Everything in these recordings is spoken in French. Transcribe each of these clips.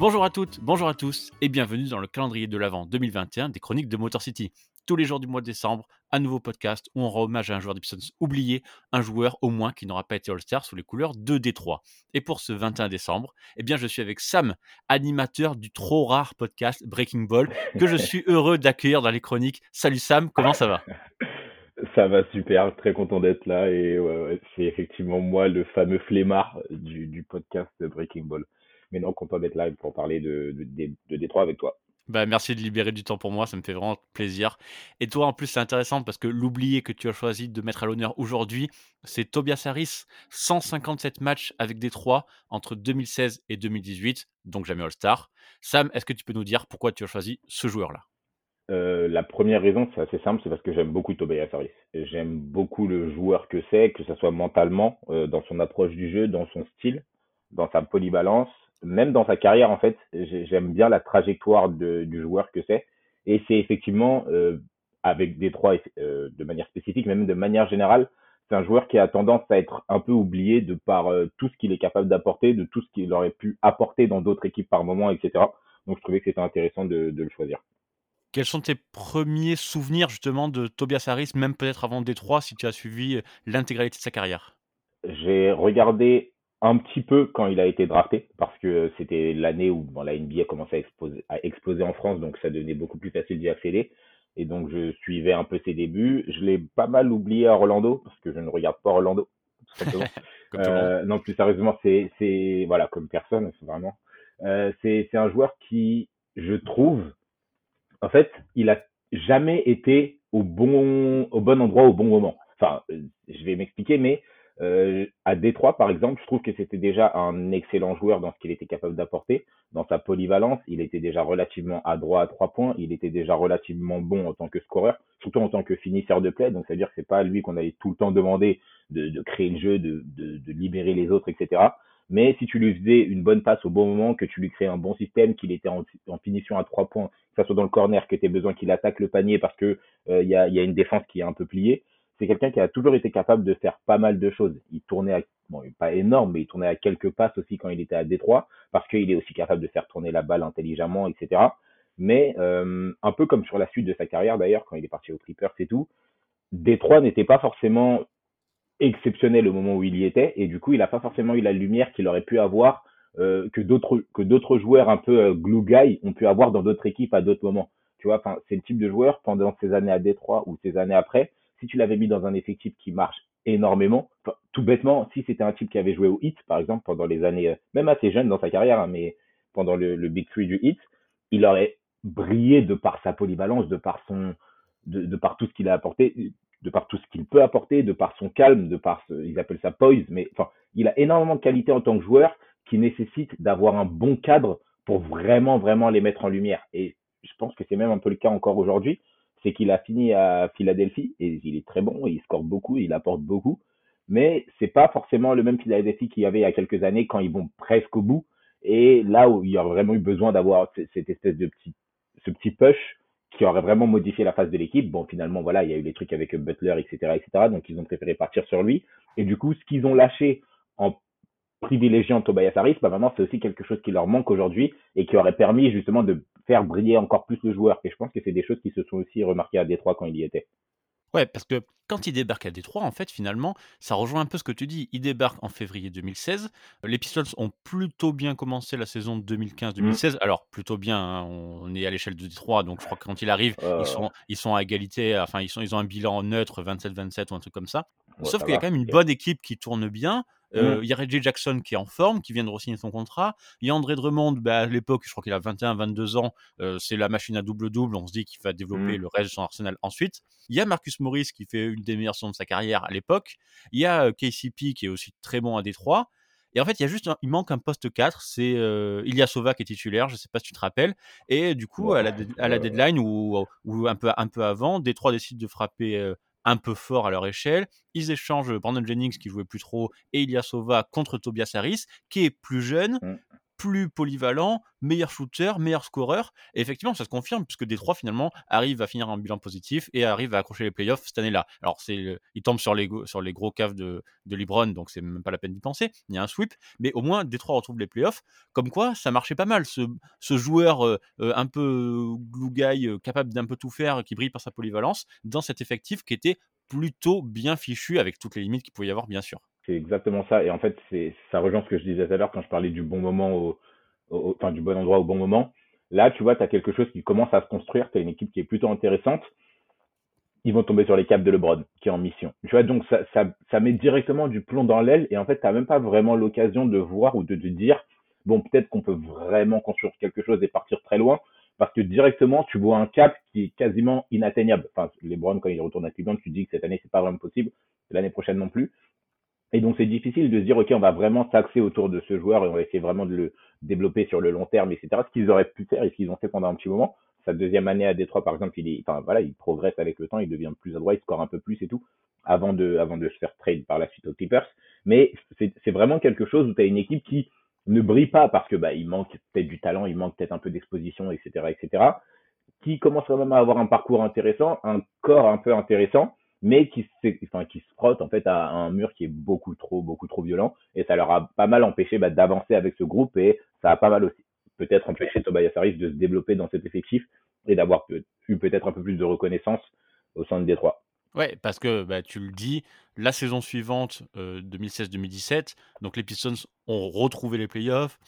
Bonjour à toutes, bonjour à tous et bienvenue dans le calendrier de l'Avent 2021 des chroniques de Motor City. Tous les jours du mois de décembre, un nouveau podcast où on rend hommage à un joueur des oublié, un joueur au moins qui n'aura pas été All-Star sous les couleurs de Détroit. Et pour ce 21 décembre, eh bien je suis avec Sam, animateur du trop rare podcast Breaking Ball, que je suis heureux d'accueillir dans les chroniques. Salut Sam, comment ça va? Ça va super, très content d'être là et c'est effectivement moi le fameux flemmard du podcast Breaking Ball mais non, content d'être là pour parler de, de, Détroit avec toi. Bah, merci de libérer du temps pour moi, ça me fait vraiment plaisir. Et toi, en plus, c'est intéressant parce que l'oublié que tu as choisi de mettre à l'honneur aujourd'hui, c'est Tobias Harris, 157 matchs avec Détroit entre 2016 et 2018, donc jamais All-Star. Sam, est-ce que tu peux nous dire pourquoi tu as choisi ce joueur-là? Euh, la première raison, c'est assez simple, c'est parce que j'aime beaucoup Tobias Harris. J'aime beaucoup le joueur que c'est, que ce soit mentalement, euh, dans son approche du jeu, dans son style, dans sa polyvalence, même dans sa carrière, en fait, j'aime bien la trajectoire de, du joueur que c'est. Et c'est effectivement, euh, avec Détroit euh, de manière spécifique, même de manière générale, c'est un joueur qui a tendance à être un peu oublié de par euh, tout ce qu'il est capable d'apporter, de tout ce qu'il aurait pu apporter dans d'autres équipes par moment, etc. Donc je trouvais que c'était intéressant de, de, le choisir. Quels sont tes premiers souvenirs justement de Tobias Harris, même peut-être avant Détroit, si tu as suivi l'intégralité de sa carrière? J'ai regardé un petit peu quand il a été drafté, parce que c'était l'année où bon, la NBA commençait à exploser, à exploser en France, donc ça devenait beaucoup plus facile d'y accéder. Et donc je suivais un peu ses débuts. Je l'ai pas mal oublié à Orlando, parce que je ne regarde pas Orlando, tout simplement. euh, non, plus sérieusement, c'est, c'est voilà, comme personne, vraiment. Euh, c'est, c'est un joueur qui, je trouve, en fait, il a jamais été au bon, au bon endroit au bon moment. Enfin, euh, je vais m'expliquer, mais euh, à Détroit, par exemple, je trouve que c'était déjà un excellent joueur dans ce qu'il était capable d'apporter, dans sa polyvalence. Il était déjà relativement adroit à trois points. Il était déjà relativement bon en tant que scoreur, surtout en tant que finisseur de play. Donc, c'est-à-dire que c'est pas lui qu'on avait tout le temps demandé de, de créer le jeu, de, de, de, libérer les autres, etc. Mais si tu lui faisais une bonne passe au bon moment, que tu lui créais un bon système, qu'il était en, finition à trois points, que ce soit dans le corner, que tu aies besoin qu'il attaque le panier parce que euh, y, a, y a une défense qui est un peu pliée, c'est quelqu'un qui a toujours été capable de faire pas mal de choses. Il tournait à, pas énorme, mais il tournait à quelques passes aussi quand il était à Détroit, parce qu'il est aussi capable de faire tourner la balle intelligemment, etc. Mais euh, un peu comme sur la suite de sa carrière d'ailleurs, quand il est parti au Clippers et tout, Détroit n'était pas forcément exceptionnel au moment où il y était, et du coup, il n'a pas forcément eu la lumière qu'il aurait pu avoir euh, que d'autres joueurs un peu euh, glue guy ont pu avoir dans d'autres équipes à d'autres moments. Tu vois, c'est le type de joueur pendant ces années à Détroit ou ces années après, si tu l'avais mis dans un effectif qui marche énormément, tout bêtement, si c'était un type qui avait joué au hit, par exemple, pendant les années, euh, même assez jeune dans sa carrière, hein, mais pendant le, Big Three du hit, il aurait brillé de par sa polyvalence, de par son, de par tout ce qu'il a apporté, de par tout ce qu'il peut apporter, de par son calme, de par, ce, ils appellent ça poise, mais enfin, il a énormément de qualités en tant que joueur qui nécessitent d'avoir un bon cadre pour vraiment, vraiment les mettre en lumière. Et je pense que c'est même un peu le cas encore aujourd'hui c'est qu'il a fini à Philadelphie et il est très bon, il score beaucoup, il apporte beaucoup, mais c'est pas forcément le même Philadelphie qu'il y avait il y a quelques années quand ils vont presque au bout et là où il y aurait vraiment eu besoin d'avoir cette espèce de petit, ce petit push qui aurait vraiment modifié la phase de l'équipe. Bon, finalement, voilà, il y a eu les trucs avec Butler, etc., etc. Donc, ils ont préféré partir sur lui. Et du coup, ce qu'ils ont lâché en privilégiant Tobias Harris, bah maintenant c'est aussi quelque chose qui leur manque aujourd'hui et qui aurait permis justement de faire briller encore plus le joueur. Et je pense que c'est des choses qui se sont aussi remarquées à Détroit quand il y était. Ouais, parce que quand il débarque à Détroit, en fait, finalement, ça rejoint un peu ce que tu dis. Il débarque en février 2016. Les Pistons ont plutôt bien commencé la saison 2015-2016. Mmh. Alors, plutôt bien, hein, on est à l'échelle de Détroit, donc je crois que quand il arrive, euh... ils, sont, ils sont à égalité, enfin, ils, sont, ils ont un bilan neutre, 27-27 ou un truc comme ça. Ouais, Sauf qu'il y a quand même une bonne équipe qui tourne bien. Euh, mmh. Il y a Reggie Jackson qui est en forme, qui vient de re-signer son contrat. Il y a André Drummond, bah, à l'époque, je crois qu'il a 21-22 ans. Euh, c'est la machine à double-double. On se dit qu'il va développer mmh. le reste de son arsenal ensuite. Il y a Marcus Morris qui fait une des meilleures saisons de sa carrière à l'époque. Il y a euh, KCP qui est aussi très bon à Détroit. Et en fait, il y a juste, un, il manque un poste 4, c'est euh, Ilya Sova qui est titulaire, je sais pas si tu te rappelles. Et du coup, ouais, à, la, à la deadline ou, ou un peu un peu avant, Détroit décide de frapper euh, un peu fort à leur échelle. Ils échangent Brandon Jennings qui jouait plus trop et Ilya Sova contre Tobias Harris qui est plus jeune, mmh. Plus polyvalent, meilleur shooter, meilleur scoreur. Et effectivement, ça se confirme puisque Détroit finalement arrive à finir un bilan positif et arrive à accrocher les playoffs cette année-là. Alors, c'est, il tombe sur les, sur les gros caves de, de LeBron, donc c'est même pas la peine d'y penser. Il y a un sweep, mais au moins Détroit retrouve les playoffs. Comme quoi, ça marchait pas mal. Ce, joueur euh, euh, un peu guy, euh, capable d'un peu tout faire, qui brille par sa polyvalence, dans cet effectif qui était plutôt bien fichu avec toutes les limites qu'il pouvait y avoir, bien sûr. C'est exactement ça. Et en fait, c'est, ça rejoint ce que je disais tout à l'heure quand je parlais du bon moment, au, enfin, du bon endroit au bon moment. Là, tu vois, tu as quelque chose qui commence à se construire. Tu as une équipe qui est plutôt intéressante. Ils vont tomber sur les câbles de LeBron, qui est en mission. Tu vois, donc ça, ça, ça met directement du plomb dans l'aile. Et en fait, tu n'as même pas vraiment l'occasion de voir ou de te dire, bon, peut-être qu'on peut vraiment construire quelque chose et partir très loin. Parce que directement, tu vois un cap qui est quasiment inatteignable. Enfin, LeBron, quand il retourne à Cleveland, tu dis que cette année, c'est pas vraiment possible. L'année prochaine non plus. Et donc, c'est difficile de se dire, OK, on va vraiment s'axer autour de ce joueur et on va essayer vraiment de le développer sur le long terme, etc. Ce qu'ils auraient pu faire et ce qu'ils ont fait pendant un petit moment. Sa deuxième année à Détroit, par exemple, il est, enfin, voilà, il progresse avec le temps, il devient plus adroit, il score un peu plus et tout, avant de, avant de se faire trade par la suite aux Clippers. Mais c'est vraiment quelque chose où tu as une équipe qui ne brille pas parce que, bah, il manque peut-être du talent, il manque peut-être un peu d'exposition, etc., etc. Qui commence quand même à avoir un parcours intéressant, un corps un peu intéressant mais qui, enfin, qui se frotte en fait à un mur qui est beaucoup trop, beaucoup trop violent. Et ça leur a pas mal empêché bah, d'avancer avec ce groupe et ça a pas mal aussi peut-être empêché Tobias Harris de se développer dans cet effectif et d'avoir eu peut-être un peu plus de reconnaissance au sein de Détroit. Ouais, parce que bah, tu le dis, la saison suivante, 2016-2017, euh, donc les Pistons ont retrouvé les playoffs,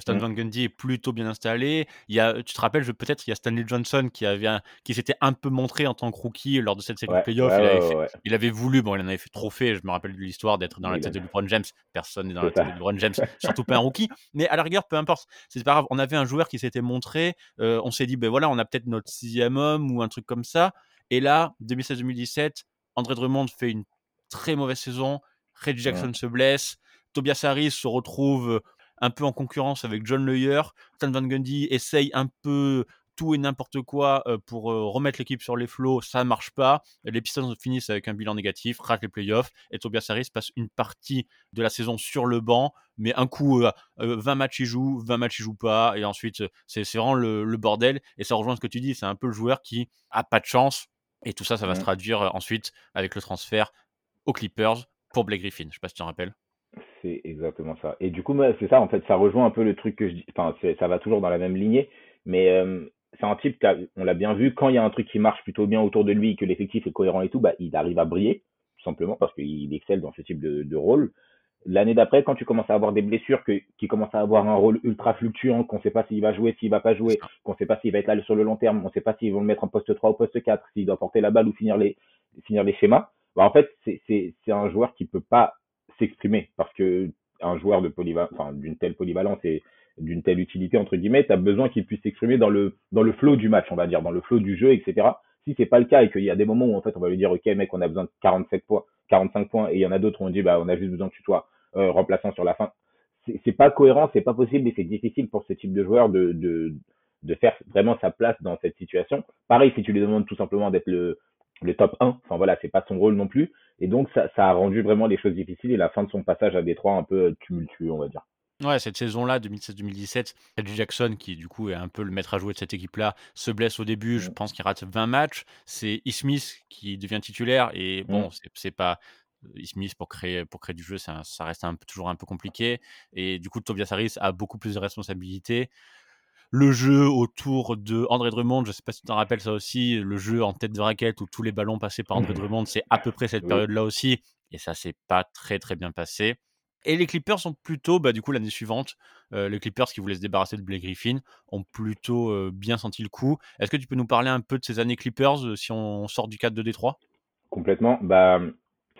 Stan mmh. Van Gundy est plutôt bien installé. Il y a, tu te rappelles, peut-être, il y a Stanley Johnson qui avait qui s'était un peu montré en tant que rookie lors de cette série de playoffs. il, avait voulu, bon, il en avait fait trop fait. Je me rappelle de l'histoire d'être dans la tête de LeBron James. Personne n'est dans la tête de LeBron James, surtout pas un rookie. Mais à la rigueur, peu importe. C'est pas grave. On avait un joueur qui s'était montré. on s'est dit, ben voilà, on a peut-être notre sixième homme ou un truc comme ça. Et là, 2016-2017, André Drummond fait une très mauvaise saison. Reggie Jackson se blesse. Tobias Harris se retrouve un peu en concurrence avec John Leyer. Stan Van Gundy essaye un peu tout et n'importe quoi euh, pour euh, remettre l'équipe sur les flots, ça ne marche pas. Les Pistons finissent avec un bilan négatif, ratent les playoffs, et Tobias Harris passe une partie de la saison sur le banc, mais un coup, 20 euh, matchs il joue, 20 matchs il joue pas, et ensuite c'est vraiment le, bordel, et ça rejoint ce que tu dis, c'est un peu le joueur qui a pas de chance, et tout ça, ça va se traduire ensuite avec le transfert aux Clippers pour Blake Griffin, je sais pas si tu te rappelles. C'est exactement ça. Et du coup, c'est ça, en fait, ça rejoint un peu le truc que je dis. Enfin, ça va toujours dans la même lignée, mais euh, c'est un type, on l'a bien vu, quand il y a un truc qui marche plutôt bien autour de lui, que l'effectif est cohérent et tout, bah, il arrive à briller, tout simplement, parce qu'il excelle dans ce type de, de rôle. L'année d'après, quand tu commences à avoir des blessures, que, qui commencent à avoir un rôle ultra fluctuant, qu'on ne sait pas s'il va jouer, s'il va pas jouer, qu'on ne sait pas s'il va être là sur le long terme, on ne sait pas s'ils vont le mettre en poste 3 ou poste 4, s'il doit porter la balle ou finir les, finir les schémas, bah, en fait, c'est un joueur qui peut pas s'exprimer parce que un joueur de d'une telle polyvalence et d'une telle utilité entre guillemets, tu as besoin qu'il puisse s'exprimer dans le dans le flow du match, on va dire, dans le flow du jeu, etc. Si c'est pas le cas et qu'il y a des moments où en fait on va lui dire ok mec on a besoin de 47 points, 45 points et il y en a d'autres où on dit bah on a juste besoin que tu sois euh, remplaçant sur la fin. C'est pas cohérent, c'est pas possible et c'est difficile pour ce type de joueur de, de de faire vraiment sa place dans cette situation. Pareil si tu lui demandes tout simplement d'être le le top 1. Enfin voilà, c'est pas son rôle non plus. Et donc ça, ça, a rendu vraiment les choses difficiles et la fin de son passage à Détroit un peu tumultueux, on va dire. Ouais, cette saison-là, 2016-2017, Reggie Jackson, qui du coup est un peu le maître à jouer de cette équipe-là, se blesse au début. Je mm. pense qu'il rate 20 matchs. C'est Ismith qui devient titulaire et bon, mm. c'est pas. Ismith pour créer, pour créer du jeu, ça, ça reste un, toujours un peu compliqué. Et du coup, Tobias Harris a beaucoup plus de responsabilités le jeu autour de André Drummond, je sais pas si tu t'en rappelles ça aussi, le jeu en tête de raquette où tous les ballons passaient par André mmh. Drummond, c'est à peu près cette période-là aussi, et ça s'est pas très très bien passé. Et les Clippers sont plutôt, bah, du coup, l'année suivante, euh, les Clippers qui voulaient se débarrasser de Blake Griffin ont plutôt euh, bien senti le coup. Est-ce que tu peux nous parler un peu de ces années Clippers euh, si on sort du cadre de Détroit? Complètement. Bah,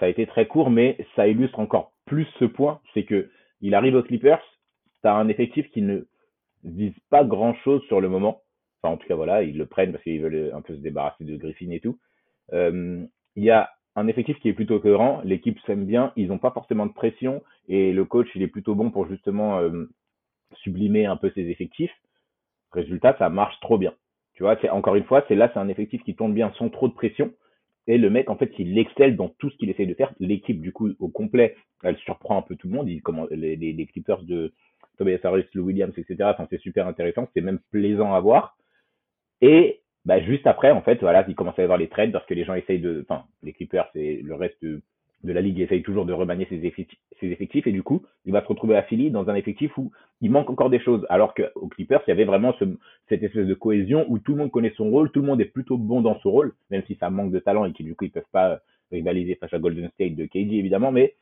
ça a été très court, mais ça illustre encore plus ce point. C'est que il arrive aux Clippers, tu as un effectif qui ne disent pas grand chose sur le moment. Enfin, en tout cas, voilà, ils le prennent parce qu'ils veulent un peu se débarrasser de Griffin et tout. Euh, il y a un effectif qui est plutôt cohérent, l'équipe s'aime bien, ils n'ont pas forcément de pression et le coach, il est plutôt bon pour justement euh, sublimer un peu ses effectifs. Résultat, ça marche trop bien. Tu vois, c'est encore une fois, c'est là, c'est un effectif qui tourne bien sans trop de pression. Et le mec, en fait, il excelle dans tout ce qu'il essaye de faire. L'équipe, du coup, au complet, elle surprend un peu tout le monde. Les Clippers de, Tobias Harris, Lou Williams, etc. Enfin, c'est super intéressant, c'est même plaisant à voir. Et bah, juste après, en fait, voilà, il commence à y avoir les trades parce que les gens essayent de, enfin, les Clippers et le reste de, la ligue essayent toujours de remanier ses effectifs, ses effectifs et du coup, il va se retrouver à Philly dans un effectif où il manque encore des choses. Alors qu'au Clippers, il y avait vraiment ce, cette espèce de cohésion où tout le monde connaît son rôle, tout le monde est plutôt bon dans ce rôle, même si ça manque de talent et qu'ils du coup ils peuvent pas rivaliser face à Golden State de KD évidemment, mais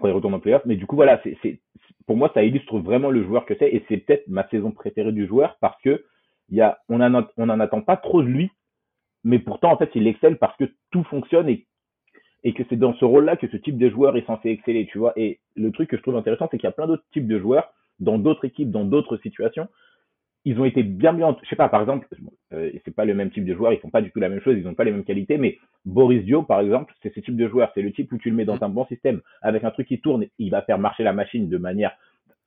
quand il retourne en playoff. Mais du coup, voilà, c'est, pour moi, ça illustre vraiment le joueur que c'est et c'est peut-être ma saison préférée du joueur parce que on en, on en attend pas trop de lui, mais pourtant, en fait, il excelle parce que tout fonctionne et et que c'est dans ce rôle-là que ce type de joueur est censé exceller, tu vois. Et le truc que je trouve intéressant, c'est qu'il y a plein d'autres types de joueurs dans d'autres équipes, dans d'autres situations. Ils ont été bien bien, je sais pas, par exemple, euh, c'est pas le même type de joueur, ils font pas du tout la même chose, ils ont pas les mêmes qualités, mais Boris Dio, par exemple, c'est ce type de joueur, c'est le type où tu le mets dans un bon système, avec un truc qui tourne, il va faire marcher la machine de manière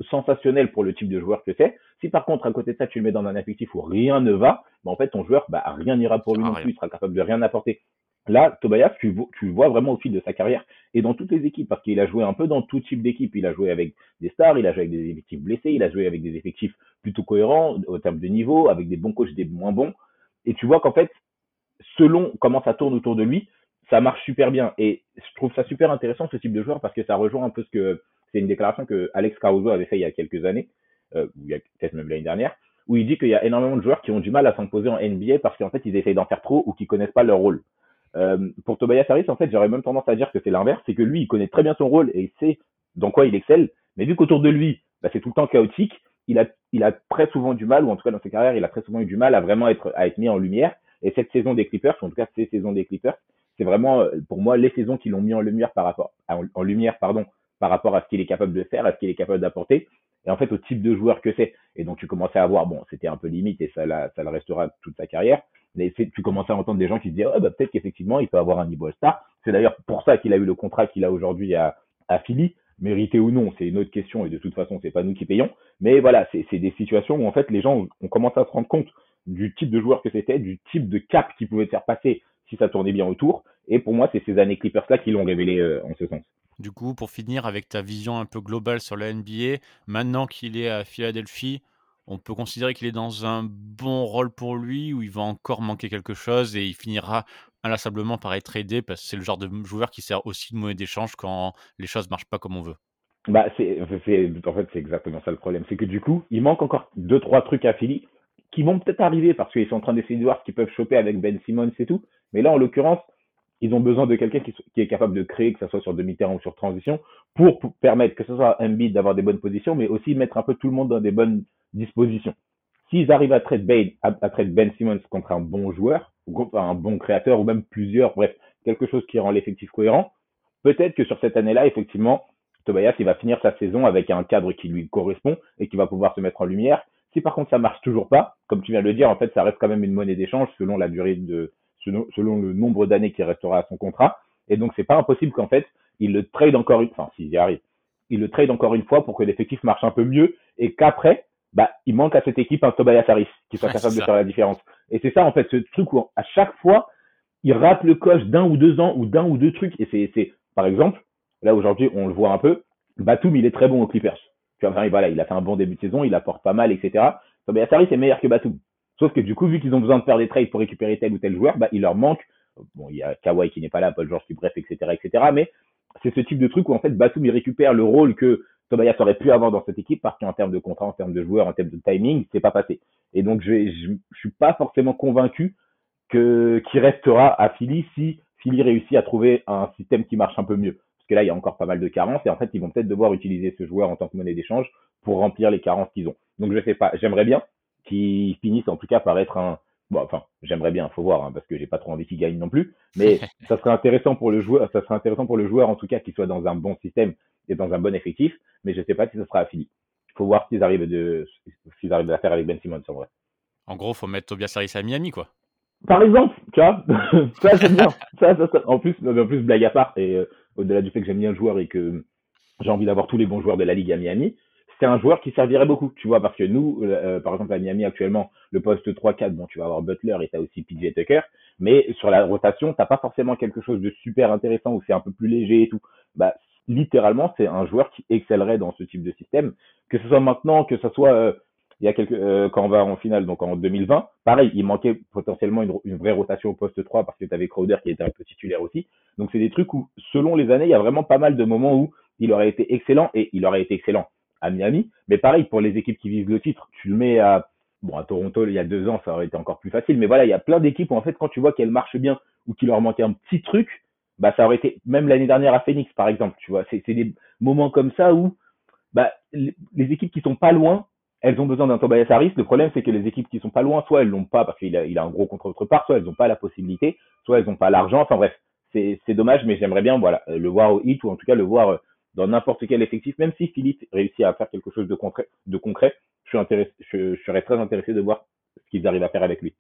sensationnelle pour le type de joueur que c'est. Si par contre, à côté de ça, tu le mets dans un effectif où rien ne va, bah, en fait, ton joueur, bah, rien n'ira pour lui non plus, il sera capable de rien apporter. Là, Tobias, tu, tu vois vraiment au fil de sa carrière et dans toutes les équipes, parce qu'il a joué un peu dans tout type d'équipe. Il a joué avec des stars, il a joué avec des effectifs blessés, il a joué avec des effectifs plutôt cohérents au terme de niveau, avec des bons coachs des moins bons. Et tu vois qu'en fait, selon comment ça tourne autour de lui, ça marche super bien. Et je trouve ça super intéressant ce type de joueur parce que ça rejoint un peu ce que c'est une déclaration que Alex Caruso avait fait il y a quelques années, euh, il y a peut-être même l'année dernière, où il dit qu'il y a énormément de joueurs qui ont du mal à s'imposer en NBA parce qu'en fait ils essayent d'en faire trop ou qu'ils connaissent pas leur rôle. Euh, pour Tobias Harris, en fait, j'aurais même tendance à dire que c'est l'inverse, c'est que lui, il connaît très bien son rôle et il sait dans quoi il excelle, mais vu qu'autour de lui, bah, c'est tout le temps chaotique, il a, très souvent du mal, ou en tout cas dans ses carrières, il a très souvent eu du mal à vraiment être, mis en lumière. Et cette saison des Clippers, en tout cas ces saisons des Clippers, c'est vraiment euh, pour moi les saisons qui l'ont mis en lumière par rapport, en, lumière pardon, par rapport à ce qu'il est capable de faire, à ce qu'il est capable d'apporter, et en fait au type de joueur que c'est. Et donc tu commençais à voir, bon, c'était un peu limite et ça le restera toute sa carrière, mais tu commençais à entendre des gens qui se disaient, oh, bah, peut-être qu'effectivement, il peut avoir un niveau star. C'est d'ailleurs pour ça qu'il a eu le contrat qu'il a aujourd'hui à, Philly. Mérité ou non, c'est une autre question et de toute façon, c'est pas nous qui payons. Mais voilà, c'est des situations où en fait les gens ont commencé à se rendre compte du type de joueur que c'était, du type de cap qui pouvait faire passer si ça tournait bien autour. Et pour moi, c'est ces années Clippers-là qui l'ont révélé euh, en ce sens. Du coup, pour finir avec ta vision un peu globale sur la NBA, maintenant qu'il est à Philadelphie, on peut considérer qu'il est dans un bon rôle pour lui ou il va encore manquer quelque chose et il finira inlassablement par être aidé parce que c'est le genre de joueur qui sert aussi de monnaie d'échange quand les choses marchent pas comme on veut. Bah c'est en fait c'est exactement ça le problème, c'est que du coup il manque encore deux trois trucs à Philly qui vont peut-être arriver parce qu'ils sont en train d'essayer de voir ce qu'ils peuvent choper avec Ben Simmons et tout, mais là en l'occurrence ils ont besoin de quelqu'un qui, est capable de créer, que ce soit sur demi-terrain ou sur transition, pour, permettre que ce soit un bid d'avoir des bonnes positions, mais aussi mettre un peu tout le monde dans des bonnes disposition. S'ils arrivent à traiter Ben, à, Ben Simmons contre un bon joueur, ou un bon créateur, ou même plusieurs, bref, quelque chose qui rend l'effectif cohérent, peut-être que sur cette année-là, effectivement, Tobias, il va finir sa saison avec un cadre qui lui correspond et qui va pouvoir se mettre en lumière. Si par contre ça marche toujours pas, comme tu viens de le dire, en fait, ça reste quand même une monnaie d'échange selon la durée de, selon, le nombre d'années qui restera à son contrat. Et donc, c'est pas impossible qu'en fait, il le trade encore une, enfin, s'il y arrive, il le trade encore une fois pour que l'effectif marche un peu mieux et qu'après, bah, il manque à cette équipe un Tobias Harris qui soit capable de faire la différence. Et c'est ça, en fait, ce truc où à chaque fois, il rate le coche d'un ou deux ans ou d'un ou deux trucs. Et c'est, c'est, par exemple, là aujourd'hui, on le voit un peu, Batum, il est très bon aux Clippers. Tu vois, voilà, il a fait un bon début de saison, il apporte pas mal, etc. Tobias Harris est meilleur que Batum. Sauf que du coup, vu qu'ils ont besoin de faire des trades pour récupérer tel ou tel joueur, bah, il leur manque. Bon, il y a Kawhi qui n'est pas là, Paul George qui bref, etc., etc. Mais c'est ce type de truc où en fait Batum il récupère le rôle que Tobias aurait pu avoir dans cette équipe parce qu'en termes de contrat, en termes de joueurs, en termes de timing, c'est pas passé. Et donc, je, je, suis pas forcément convaincu que qu'il restera à Philly si Philly réussit à trouver un système qui marche un peu mieux. Parce que là, il y a encore pas mal de carences et en fait, ils vont peut-être devoir utiliser ce joueur en tant que monnaie d'échange pour remplir les carences qu'ils ont. Donc, je sais pas. J'aimerais bien qu'ils finissent en tout cas par être un, bon, enfin, j'aimerais bien, faut voir, hein, parce que j'ai pas trop envie qu'il gagne non plus. Mais ça serait intéressant pour le joueur, ça serait intéressant pour le joueur en tout cas qu'il soit dans un bon système et dans un bon effectif, mais je ne sais pas si ce sera affilié. Il faut voir s'ils arrivent, de, s'ils arrivent à faire avec Ben Simmons en vrai. En gros, faut mettre Tobias Harris à Miami, quoi. Par exemple, tu vois, ça c'est bien. Ça, ça, en plus, en plus blague à part, et euh, au-delà du fait que j'aime bien le joueur et que j'ai envie d'avoir tous les bons joueurs de la ligue à Miami, c'est un joueur qui servirait beaucoup, tu vois, parce que nous, euh, par exemple à Miami actuellement, le poste 3-4, bon, tu vas avoir Butler et tu as aussi PJ Tucker, mais sur la rotation, t'as pas forcément quelque chose de super intéressant où c'est un peu plus léger et tout. Bah, littéralement, c'est un joueur qui excellerait dans ce type de système. Que ce soit maintenant, que ce soit euh, il y a quelques, euh, quand on va en finale, donc en 2020, pareil, il manquait potentiellement une, une vraie rotation au poste 3 parce que tu avais Crowder qui était un peu titulaire aussi. Donc c'est des trucs où, selon les années, il y a vraiment pas mal de moments où il aurait été excellent et il aurait été excellent à Miami. Mais pareil, pour les équipes qui visent le titre, tu le mets à, bon, à Toronto, il y a deux ans, ça aurait été encore plus facile. Mais voilà, il y a plein d'équipes où, en fait, quand tu vois qu'elles marchent bien ou qu'il leur manquait un petit truc, bah, ça aurait été, même l'année dernière à Phoenix, par exemple, tu vois, c'est des moments comme ça où, bah, les équipes qui sont pas loin, elles ont besoin d'un Tobias Harris. Le problème, c'est que les équipes qui sont pas loin, soit elles l'ont pas parce qu'il a, il a un gros contre autre part, soit elles n'ont pas la possibilité, soit elles n'ont pas l'argent. Enfin bref, c'est dommage, mais j'aimerais bien voilà, le voir au hit ou en tout cas le voir dans n'importe quel effectif, même si Philippe réussit à faire quelque chose de concret. De concret je, suis intéressé, je, serais très intéressé de voir ce qu'ils arrivent à faire avec lui.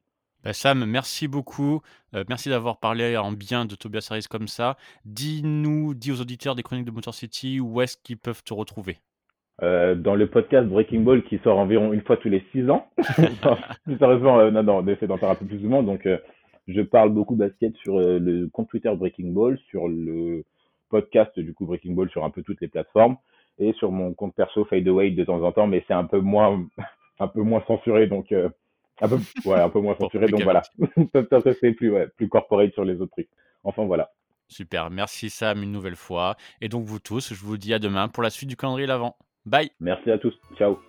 Bah, Sam, merci beaucoup. Euh, merci d'avoir parlé en bien de Tobias Harris comme ça. Dis-nous, dis aux auditeurs des chroniques de Motor City où est-ce qu'ils peuvent te retrouver? Euh, dans le podcast Breaking Ball qui sort environ une fois tous les six ans. plus sérieusement, euh, non, non, on essaie d'en faire un peu plus souvent. Donc, euh, je parle beaucoup basket sur le compte Twitter Breaking Ball, sur le podcast du coup Breaking Ball sur un peu toutes les plateformes et sur mon compte perso Fadeaway de temps en temps, mais c'est un peu moins, un peu moins censuré, donc un peu, ouais, un peu moins censuré, donc voilà. C'est plus, ouais, plus corporate sur les autres trucs. Enfin voilà. Super, merci Sam une nouvelle fois. Et donc vous tous, je vous dis à demain pour la suite du calendrier l'avant. Bye. Merci à tous. Ciao.